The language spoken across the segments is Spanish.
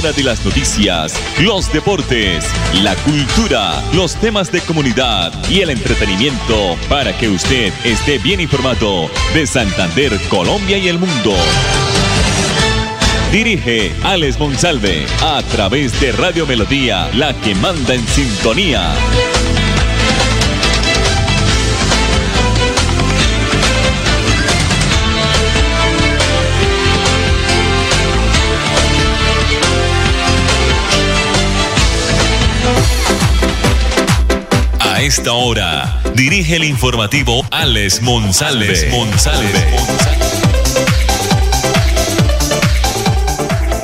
de las noticias, los deportes, la cultura, los temas de comunidad y el entretenimiento para que usted esté bien informado de Santander, Colombia y el mundo. Dirige Alex Monsalve a través de Radio Melodía, la que manda en sintonía. A esta hora, dirige el informativo Alex Monsalve.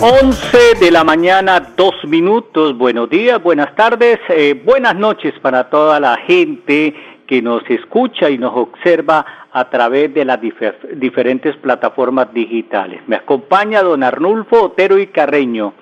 11 de la mañana, dos minutos. Buenos días, buenas tardes, eh, buenas noches para toda la gente que nos escucha y nos observa a través de las diferentes plataformas digitales. Me acompaña don Arnulfo Otero y Carreño.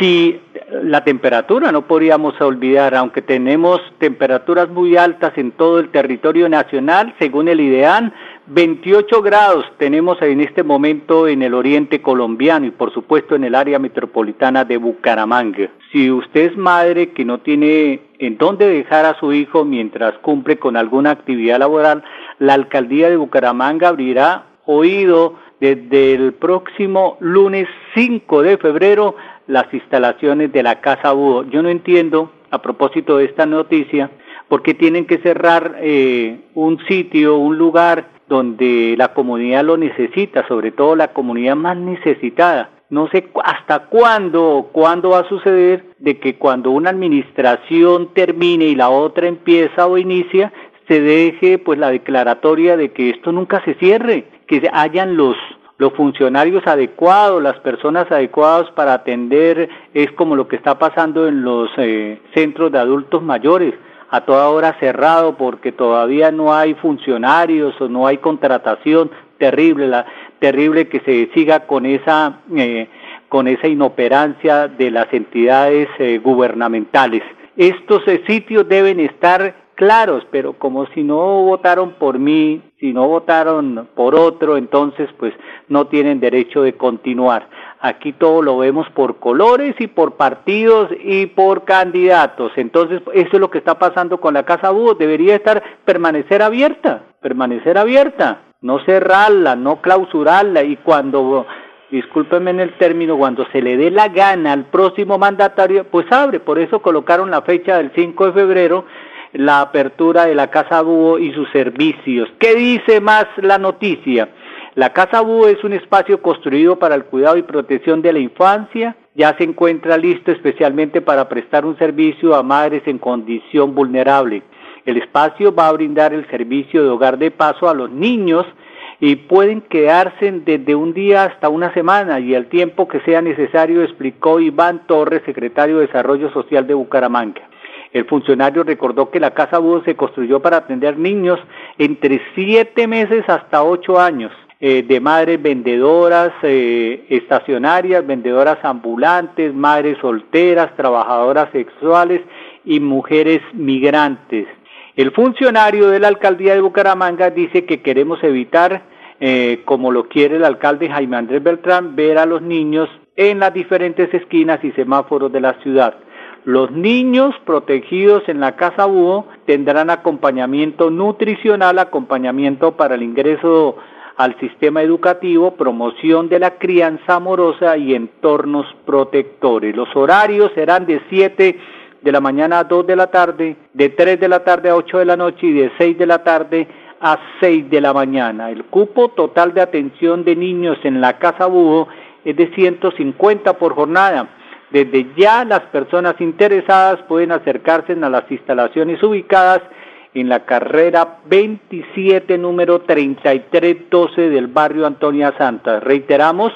Si la temperatura, no podríamos olvidar, aunque tenemos temperaturas muy altas en todo el territorio nacional, según el IDEAN, 28 grados tenemos en este momento en el oriente colombiano y por supuesto en el área metropolitana de Bucaramanga. Si usted es madre que no tiene en dónde dejar a su hijo mientras cumple con alguna actividad laboral, la alcaldía de Bucaramanga abrirá oído desde el próximo lunes 5 de febrero las instalaciones de la Casa Búho. Yo no entiendo, a propósito de esta noticia, por qué tienen que cerrar eh, un sitio, un lugar donde la comunidad lo necesita, sobre todo la comunidad más necesitada. No sé hasta cuándo, cuándo va a suceder de que cuando una administración termine y la otra empieza o inicia, se deje pues la declaratoria de que esto nunca se cierre, que hayan los los funcionarios adecuados, las personas adecuadas para atender, es como lo que está pasando en los eh, centros de adultos mayores, a toda hora cerrado porque todavía no hay funcionarios o no hay contratación, terrible, la, terrible que se siga con esa, eh, con esa inoperancia de las entidades eh, gubernamentales. Estos sitios deben estar claros, pero como si no votaron por mí, si no votaron por otro, entonces pues no tienen derecho de continuar. Aquí todo lo vemos por colores y por partidos y por candidatos. Entonces, eso es lo que está pasando con la Casa Búho. Debería estar, permanecer abierta, permanecer abierta, no cerrarla, no clausurarla. Y cuando, discúlpenme en el término, cuando se le dé la gana al próximo mandatario, pues abre. Por eso colocaron la fecha del 5 de febrero la apertura de la Casa Búho y sus servicios. ¿Qué dice más la noticia? La Casa Búho es un espacio construido para el cuidado y protección de la infancia. Ya se encuentra listo especialmente para prestar un servicio a madres en condición vulnerable. El espacio va a brindar el servicio de hogar de paso a los niños y pueden quedarse desde un día hasta una semana y el tiempo que sea necesario, explicó Iván Torres, secretario de Desarrollo Social de Bucaramanga. El funcionario recordó que la Casa Búho se construyó para atender niños entre siete meses hasta ocho años. Eh, de madres vendedoras eh, estacionarias, vendedoras ambulantes, madres solteras, trabajadoras sexuales y mujeres migrantes. El funcionario de la alcaldía de Bucaramanga dice que queremos evitar, eh, como lo quiere el alcalde Jaime Andrés Beltrán, ver a los niños en las diferentes esquinas y semáforos de la ciudad. Los niños protegidos en la Casa Búho tendrán acompañamiento nutricional, acompañamiento para el ingreso al sistema educativo, promoción de la crianza amorosa y entornos protectores. Los horarios serán de 7 de la mañana a 2 de la tarde, de 3 de la tarde a 8 de la noche y de 6 de la tarde a 6 de la mañana. El cupo total de atención de niños en la Casa Búho es de 150 por jornada desde ya las personas interesadas pueden acercarse a las instalaciones ubicadas en la carrera 27, número 3312 del barrio Antonia Santa. Reiteramos,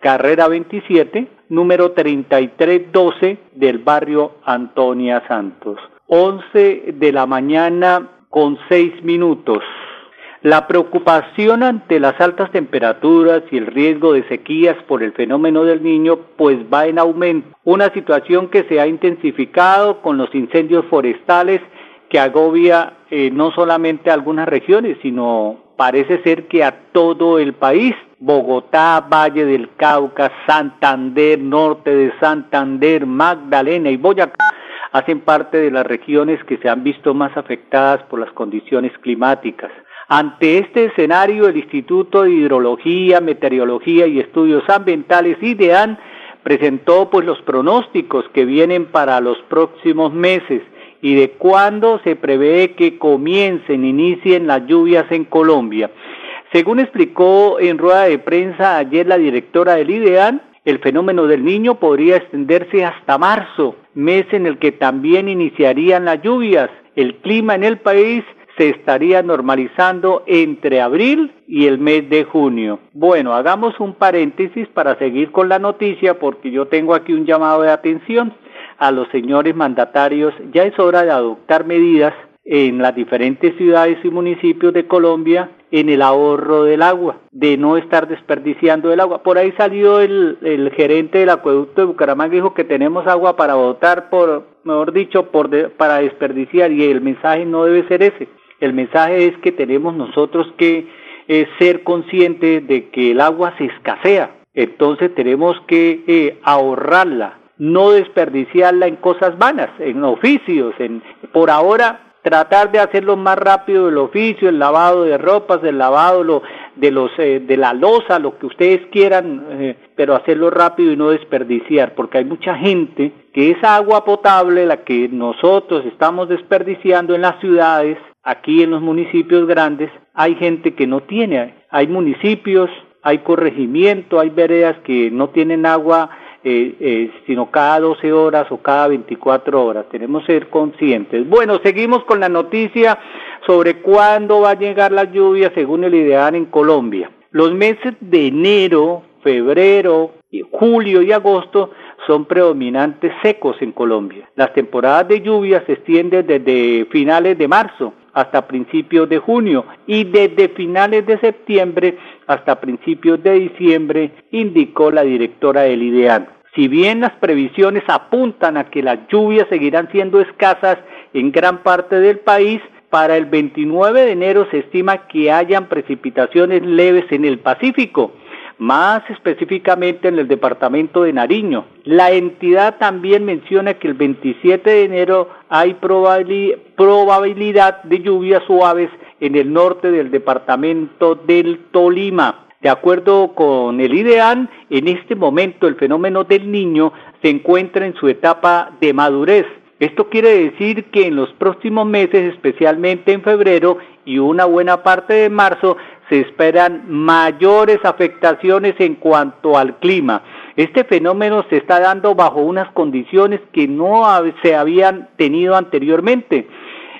carrera 27, número 3312 del barrio Antonia Santos. 11 de la mañana con 6 minutos. La preocupación ante las altas temperaturas y el riesgo de sequías por el fenómeno del niño pues va en aumento, una situación que se ha intensificado con los incendios forestales que agobia eh, no solamente algunas regiones, sino parece ser que a todo el país. Bogotá, Valle del Cauca, Santander, Norte de Santander, Magdalena y Boyacá hacen parte de las regiones que se han visto más afectadas por las condiciones climáticas. Ante este escenario, el Instituto de Hidrología, Meteorología y Estudios Ambientales, IDEAN, presentó pues los pronósticos que vienen para los próximos meses y de cuándo se prevé que comiencen, inicien las lluvias en Colombia. Según explicó en rueda de prensa ayer la directora del IDEAN, el fenómeno del niño podría extenderse hasta marzo, mes en el que también iniciarían las lluvias. El clima en el país se estaría normalizando entre abril y el mes de junio. Bueno, hagamos un paréntesis para seguir con la noticia porque yo tengo aquí un llamado de atención a los señores mandatarios. Ya es hora de adoptar medidas en las diferentes ciudades y municipios de Colombia en el ahorro del agua, de no estar desperdiciando el agua. Por ahí salió el, gerente del acueducto de Bucaramanga dijo que tenemos agua para votar por, mejor dicho, por para desperdiciar y el mensaje no debe ser ese. El mensaje es que tenemos nosotros que eh, ser conscientes de que el agua se escasea. Entonces tenemos que eh, ahorrarla, no desperdiciarla en cosas vanas, en oficios, en por ahora tratar de hacerlo más rápido el oficio, el lavado de ropas, el lavado de los eh, de la losa, lo que ustedes quieran, eh, pero hacerlo rápido y no desperdiciar, porque hay mucha gente que esa agua potable, la que nosotros estamos desperdiciando en las ciudades, aquí en los municipios grandes, hay gente que no tiene, hay municipios, hay corregimiento, hay veredas que no tienen agua eh, eh, sino cada 12 horas o cada 24 horas. Tenemos que ser conscientes. Bueno, seguimos con la noticia sobre cuándo va a llegar la lluvia según el ideal en Colombia. Los meses de enero, febrero, julio y agosto son predominantes secos en Colombia. Las temporadas de lluvia se extienden desde finales de marzo hasta principios de junio y desde finales de septiembre hasta principios de diciembre, indicó la directora del IDEAN. Si bien las previsiones apuntan a que las lluvias seguirán siendo escasas en gran parte del país, para el 29 de enero se estima que hayan precipitaciones leves en el Pacífico, más específicamente en el departamento de Nariño. La entidad también menciona que el 27 de enero hay probabilidad de lluvias suaves en el norte del departamento del Tolima. De acuerdo con el IDEAN, en este momento el fenómeno del niño se encuentra en su etapa de madurez. Esto quiere decir que en los próximos meses, especialmente en febrero y una buena parte de marzo, se esperan mayores afectaciones en cuanto al clima. Este fenómeno se está dando bajo unas condiciones que no se habían tenido anteriormente.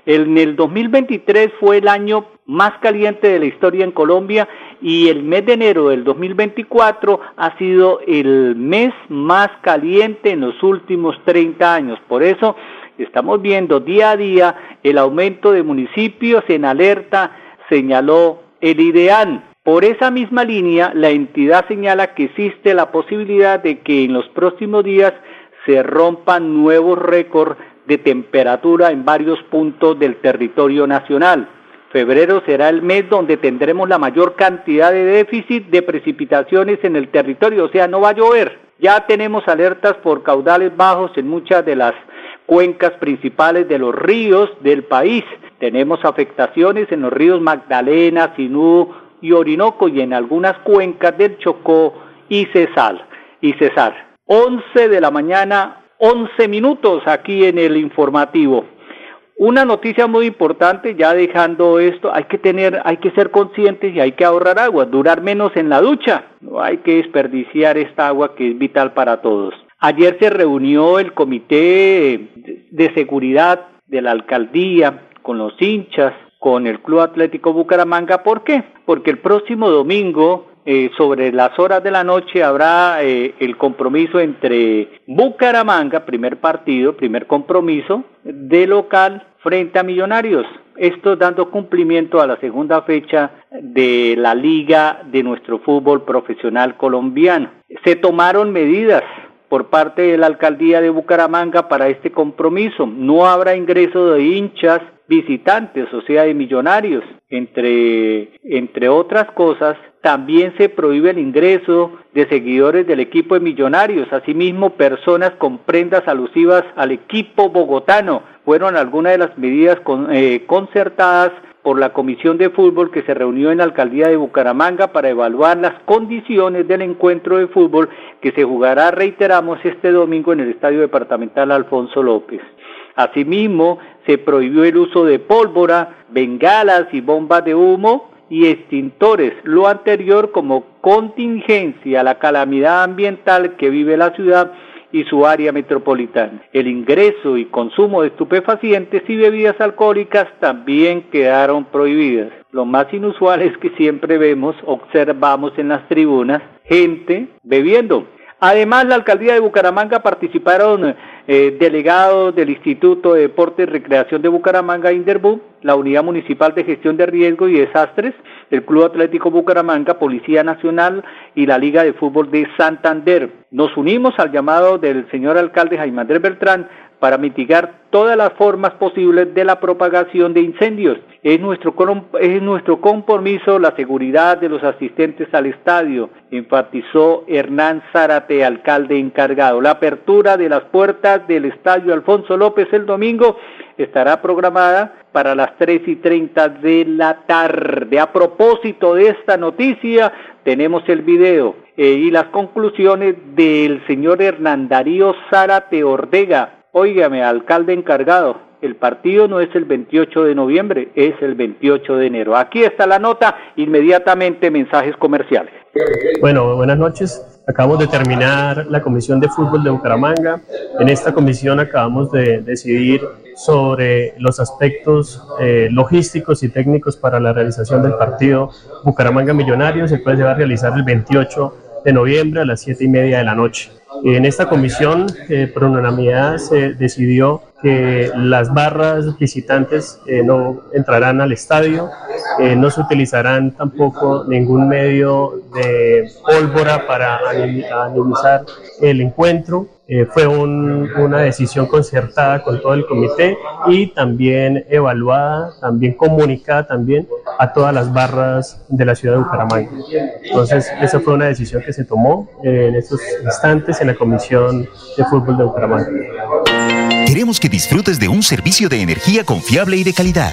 En el 2023 fue el año más caliente de la historia en Colombia y el mes de enero del 2024 ha sido el mes más caliente en los últimos 30 años. Por eso estamos viendo día a día el aumento de municipios en alerta, señaló el IDEAN. Por esa misma línea, la entidad señala que existe la posibilidad de que en los próximos días se rompan nuevos récords de temperatura en varios puntos del territorio nacional. Febrero será el mes donde tendremos la mayor cantidad de déficit de precipitaciones en el territorio, o sea, no va a llover. Ya tenemos alertas por caudales bajos en muchas de las cuencas principales de los ríos del país. Tenemos afectaciones en los ríos Magdalena, Sinú y Orinoco y en algunas cuencas del Chocó y Cesar. Y Cesar. 11 de la mañana, 11 minutos aquí en el informativo. Una noticia muy importante, ya dejando esto, hay que tener, hay que ser conscientes y hay que ahorrar agua, durar menos en la ducha. No hay que desperdiciar esta agua que es vital para todos. Ayer se reunió el comité de seguridad de la alcaldía con los hinchas, con el Club Atlético Bucaramanga. ¿Por qué? Porque el próximo domingo eh, sobre las horas de la noche habrá eh, el compromiso entre Bucaramanga, primer partido, primer compromiso de local frente a Millonarios. Esto dando cumplimiento a la segunda fecha de la liga de nuestro fútbol profesional colombiano. Se tomaron medidas por parte de la alcaldía de Bucaramanga para este compromiso. No habrá ingreso de hinchas visitantes, o sea, de millonarios. Entre, entre otras cosas, también se prohíbe el ingreso de seguidores del equipo de millonarios, asimismo personas con prendas alusivas al equipo bogotano. Fueron algunas de las medidas eh, concertadas por la Comisión de Fútbol que se reunió en la alcaldía de Bucaramanga para evaluar las condiciones del encuentro de fútbol que se jugará, reiteramos, este domingo en el Estadio Departamental Alfonso López. Asimismo, se prohibió el uso de pólvora, bengalas y bombas de humo y extintores, lo anterior como contingencia a la calamidad ambiental que vive la ciudad y su área metropolitana. El ingreso y consumo de estupefacientes y bebidas alcohólicas también quedaron prohibidas. Lo más inusual es que siempre vemos, observamos en las tribunas gente bebiendo. Además, la alcaldía de Bucaramanga participaron eh, delegados del Instituto de Deporte y Recreación de Bucaramanga, Inderbu, la Unidad Municipal de Gestión de Riesgo y Desastres, el Club Atlético Bucaramanga, Policía Nacional y la Liga de Fútbol de Santander. Nos unimos al llamado del señor alcalde Jaime Andrés Beltrán para mitigar todas las formas posibles de la propagación de incendios. Es nuestro, es nuestro compromiso la seguridad de los asistentes al estadio, enfatizó Hernán Zárate, alcalde encargado. La apertura de las puertas del estadio Alfonso López el domingo estará programada para las 3 y 30 de la tarde. A propósito de esta noticia, tenemos el video eh, y las conclusiones del señor Hernán Darío Zárate Ortega, Óigame, alcalde encargado, el partido no es el 28 de noviembre, es el 28 de enero. Aquí está la nota, inmediatamente mensajes comerciales. Bueno, buenas noches. Acabamos de terminar la Comisión de Fútbol de Bucaramanga. En esta comisión acabamos de decidir sobre los aspectos eh, logísticos y técnicos para la realización del partido Bucaramanga Millonarios, el cual se va a realizar el 28 de noviembre a las 7 y media de la noche. En esta comisión, eh, por unanimidad, se decidió que las barras visitantes eh, no entrarán al estadio, eh, no se utilizarán tampoco ningún medio de pólvora para animizar el encuentro. Eh, fue una decisión concertada con todo el comité y también evaluada, también comunicada también a todas las barras de la ciudad de Bucaramanga. Entonces, esa fue una decisión que se tomó en estos instantes en la Comisión de Fútbol de Bucaramanga. Queremos que disfrutes de un servicio de energía confiable y de calidad.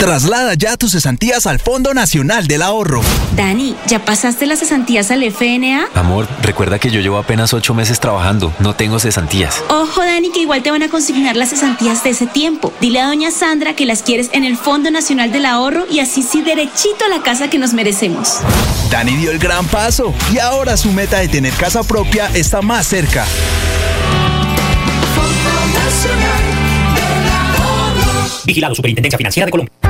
Traslada ya tus cesantías al Fondo Nacional del Ahorro. Dani, ¿ya pasaste las cesantías al FNA? Amor, recuerda que yo llevo apenas ocho meses trabajando. No tengo cesantías. Ojo, Dani, que igual te van a consignar las cesantías de ese tiempo. Dile a doña Sandra que las quieres en el Fondo Nacional del Ahorro y así sí derechito a la casa que nos merecemos. Dani dio el gran paso y ahora su meta de tener casa propia está más cerca. Fondo Nacional del Ahorro. Vigilado Superintendencia Financiera de Colombia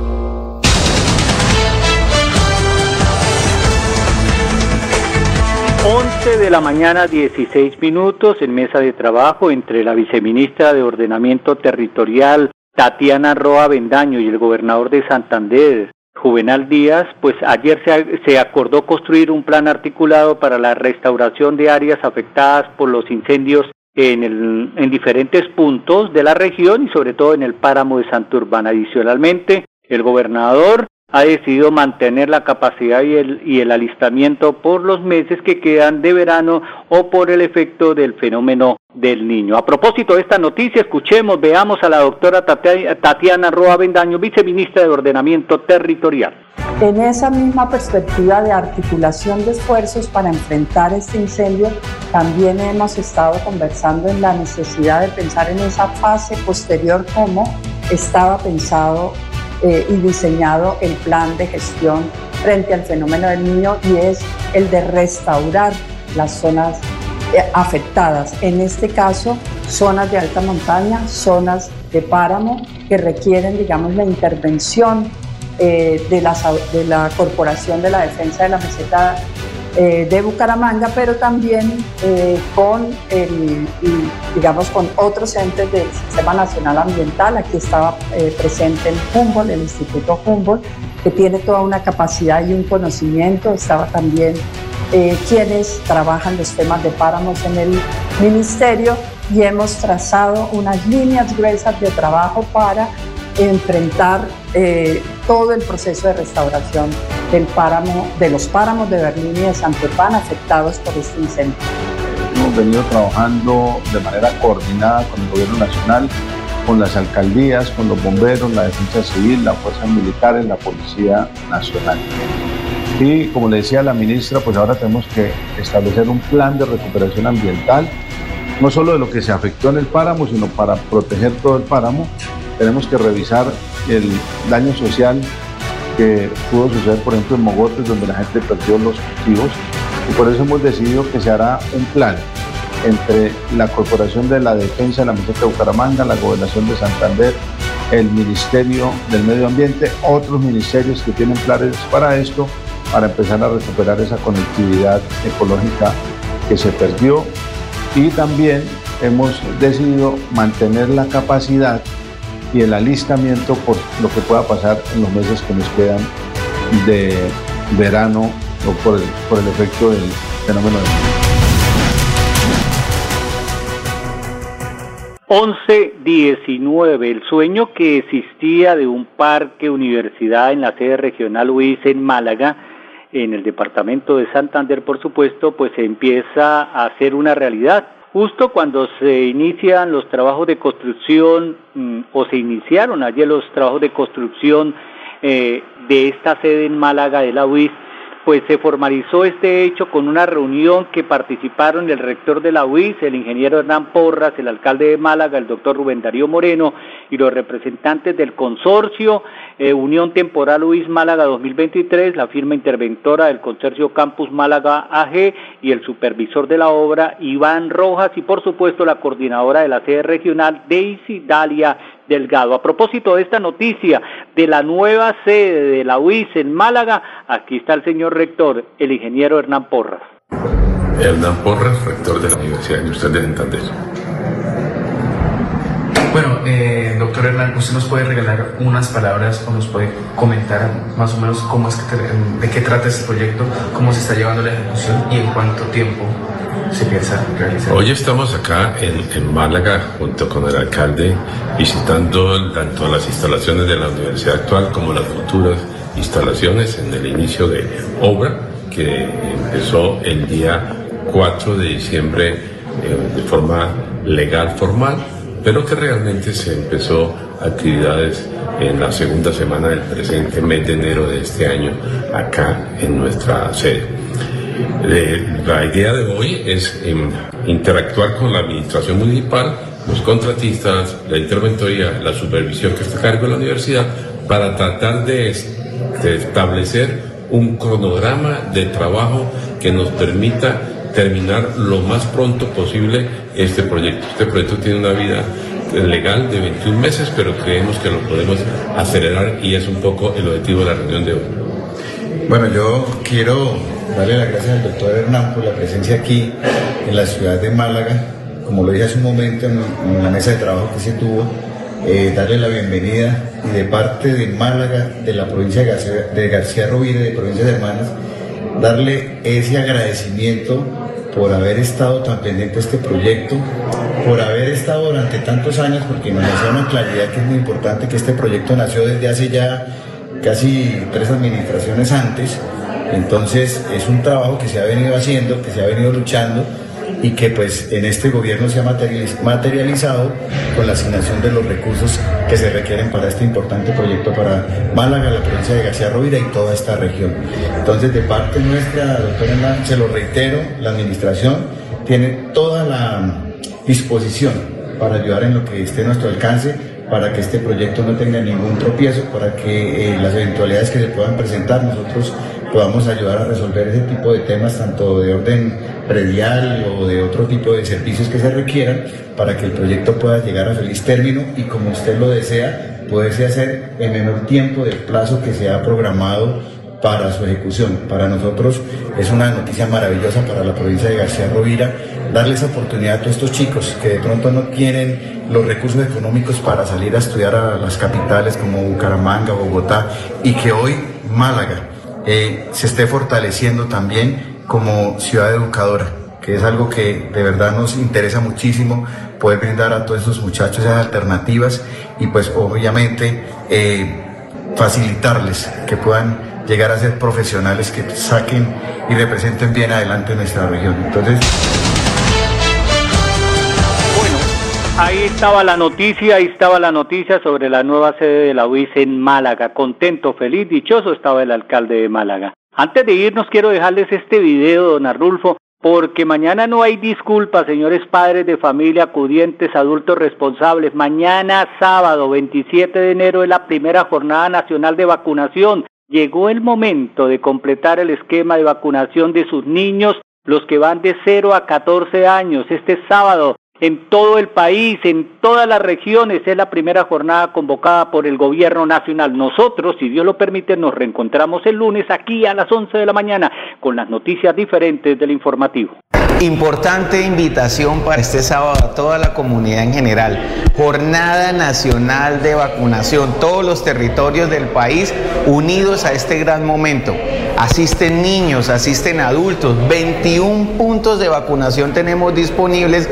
11 de la mañana, 16 minutos, en mesa de trabajo entre la viceministra de Ordenamiento Territorial, Tatiana Roa Bendaño, y el gobernador de Santander, Juvenal Díaz, pues ayer se, se, acordó construir un plan articulado para la restauración de áreas afectadas por los incendios en, el, en diferentes puntos de la región y sobre todo en el páramo de Santurbán. Adicionalmente, el gobernador ha decidido mantener la capacidad y el, y el alistamiento por los meses que quedan de verano o por el efecto del fenómeno del niño. A propósito de esta noticia, escuchemos, veamos a la doctora Tatiana Roa Bendaño, viceministra de Ordenamiento Territorial. En esa misma perspectiva de articulación de esfuerzos para enfrentar este incendio, también hemos estado conversando en la necesidad de pensar en esa fase posterior como estaba pensado eh, y diseñado el plan de gestión frente al fenómeno del niño y es el de restaurar las zonas eh, afectadas. En este caso, zonas de alta montaña, zonas de páramo que requieren, digamos, la intervención eh, de, la, de la Corporación de la Defensa de la Meseta eh, de Bucaramanga, pero también eh, con, digamos, con otros entes del Sistema Nacional Ambiental. Aquí estaba eh, presente el Humboldt, el Instituto Humboldt, que tiene toda una capacidad y un conocimiento. Estaba también quienes trabajan los temas de páramos en el ministerio y hemos trazado unas líneas gruesas de trabajo para enfrentar eh, todo el proceso de restauración del páramo, de los páramos de Berlín y de Santepán afectados por este incendio. Hemos venido trabajando de manera coordinada con el gobierno nacional, con las alcaldías, con los bomberos, la defensa civil, las fuerzas militares, la Policía Nacional. Y como le decía la ministra, pues ahora tenemos que establecer un plan de recuperación ambiental, no solo de lo que se afectó en el páramo, sino para proteger todo el páramo tenemos que revisar el daño social que pudo suceder, por ejemplo, en Mogotes, donde la gente perdió los cultivos. Y por eso hemos decidido que se hará un plan entre la Corporación de la Defensa de la Meseta de Bucaramanga, la Gobernación de Santander, el Ministerio del Medio Ambiente, otros ministerios que tienen planes para esto, para empezar a recuperar esa conectividad ecológica que se perdió. Y también hemos decidido mantener la capacidad y el alistamiento por lo que pueda pasar en los meses que nos quedan de verano o por el, por el efecto del fenómeno del 11-19, el sueño que existía de un parque universidad en la sede regional UIS en Málaga, en el departamento de Santander, por supuesto, pues empieza a ser una realidad justo cuando se inician los trabajos de construcción mm, o se iniciaron ayer los trabajos de construcción eh, de esta sede en Málaga de la UIS, pues se formalizó este hecho con una reunión que participaron el rector de la UIS, el ingeniero Hernán Porras, el alcalde de Málaga, el doctor Rubén Darío Moreno y los representantes del consorcio eh, Unión Temporal UIS Málaga 2023, la firma interventora del consorcio Campus Málaga AG y el supervisor de la obra Iván Rojas y por supuesto la coordinadora de la sede regional Daisy Dalia Delgado. A propósito de esta noticia de la nueva sede de la UIS en Málaga, aquí está el señor rector, el ingeniero Hernán Porras. Hernán Porras, rector de la Universidad Industrial de Santander. Bueno, eh, doctor Hernán, ¿usted nos puede regalar unas palabras o nos puede comentar más o menos cómo es que de qué trata este proyecto, cómo se está llevando la ejecución y en cuánto tiempo se piensa realizar? Hoy estamos acá en, en Málaga junto con el alcalde visitando tanto las instalaciones de la universidad actual como las futuras instalaciones en el inicio de obra que empezó el día 4 de diciembre eh, de forma legal formal, pero que realmente se empezó actividades en la segunda semana del presente mes de enero de este año acá en nuestra sede. La idea de hoy es em, interactuar con la administración municipal, los contratistas, la interventoría, la supervisión que está a cargo de la universidad, para tratar de, establecer un cronograma de trabajo que nos permita terminar lo más pronto posible este proyecto. Este proyecto tiene una vida legal de 21 meses, pero creemos que lo podemos acelerar y es un poco el objetivo de la reunión de hoy. Bueno, yo quiero darle las gracias al doctor Hernán por la presencia aquí en la ciudad de Málaga. Como lo dije hace un momento en, la mesa de trabajo que se tuvo, eh, darle la bienvenida y de parte de Málaga, de la provincia de García, de García Rovira, de provincia de Hermanas, darle ese agradecimiento por haber estado tan pendiente de este proyecto, por haber estado durante tantos años, porque nos hacía una claridad que es muy importante que este proyecto nació desde hace ya casi tres administraciones antes. Entonces es un trabajo que se ha venido haciendo, que se ha venido luchando y que pues en este gobierno se ha materializado con la asignación de los recursos que se requieren para este importante proyecto para Málaga, la provincia de García Rovira y toda esta región. Entonces de parte nuestra, doctora se lo reitero, la administración tiene toda la disposición para ayudar en lo que esté a nuestro alcance para que este proyecto no tenga ningún tropiezo, para que eh, las eventualidades que se puedan presentar nosotros podamos ayudar a resolver ese tipo de temas, tanto de orden predial o de otro tipo de servicios que se requieran, para que el proyecto pueda llegar a feliz término y como usted lo desea, puede hacer en menor tiempo del plazo que se ha programado para su ejecución. Para nosotros es una noticia maravillosa para la provincia de García Rovira darles oportunidad a todos estos chicos que de pronto no tienen los recursos económicos para salir a estudiar a las capitales como Bucaramanga, Bogotá y que hoy Málaga eh, se esté fortaleciendo también como ciudad educadora, que es algo que de verdad nos interesa muchísimo poder brindar a todos estos muchachos esas alternativas y pues obviamente eh, facilitarles que puedan llegar a ser profesionales que saquen y representen bien adelante nuestra región. Entonces, Ahí estaba la noticia, ahí estaba la noticia sobre la nueva sede de la UIS en Málaga. Contento, feliz, dichoso estaba el alcalde de Málaga. Antes de irnos quiero dejarles este video, don Arnulfo, porque mañana no hay disculpas, señores padres de familia, acudientes, adultos responsables. Mañana sábado 27 de enero es la primera jornada nacional de vacunación. Llegó el momento de completar el esquema de vacunación de sus niños, los que van de 0 a 14 años. Este sábado en todo el país, en todas las regiones. Es la primera jornada convocada por el gobierno nacional. Nosotros, si Dios lo permite, nos reencontramos el lunes aquí a las 11 de la mañana con las noticias diferentes del informativo. Importante invitación para este sábado a toda la comunidad en general. Jornada Nacional de Vacunación. Todos los territorios del país unidos a este gran momento. Asisten niños, asisten adultos. 21 puntos de vacunación tenemos disponibles,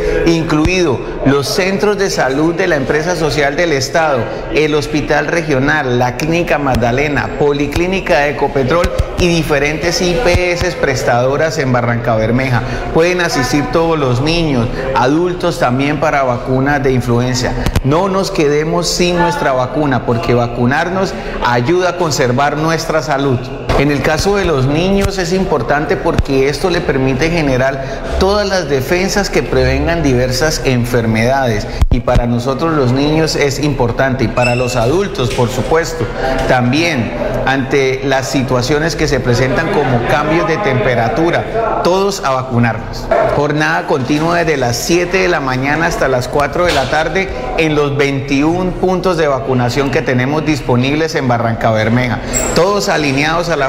incluido los centros de salud de la empresa social del Estado, el Hospital Regional, la Clínica Magdalena, Policlínica de Ecopetrol y diferentes IPS prestadoras en Barranca Bermeja. Pueden asistir todos los niños, adultos también para vacunas de influenza. No nos quedemos sin nuestra vacuna porque vacunarnos ayuda a conservar nuestra salud. En el caso de los niños es importante porque esto le permite generar todas las defensas que prevengan diversas enfermedades. Y para nosotros los niños es importante y para los adultos por supuesto. También ante las situaciones que se presentan como cambios de temperatura, todos a vacunarnos. Jornada continua desde las 7 de la mañana hasta las 4 de la tarde en los 21 puntos de vacunación que tenemos disponibles en Barranca Bermeja, todos alineados a la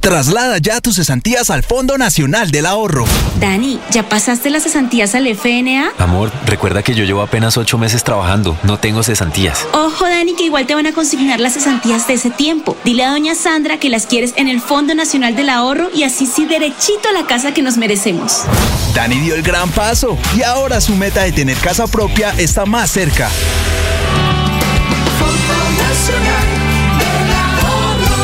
Traslada ya tus cesantías al Fondo Nacional del Ahorro. Dani, ¿ya pasaste las cesantías al FNA? Amor, recuerda que yo llevo apenas ocho meses trabajando. No tengo cesantías. Ojo, Dani, que igual te van a consignar las cesantías de ese tiempo. Dile a doña Sandra que las quieres en el Fondo Nacional del Ahorro y así sí derechito a la casa que nos merecemos. Dani dio el gran paso y ahora su meta de tener casa propia está más cerca.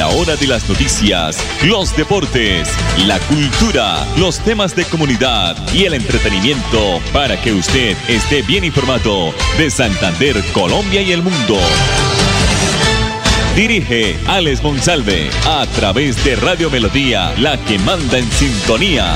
Hora de las noticias, los deportes, la cultura, los temas de comunidad y el entretenimiento para que usted esté bien informado de Santander, Colombia y el mundo. Dirige Alex Monsalve a través de Radio Melodía, la que manda en sintonía.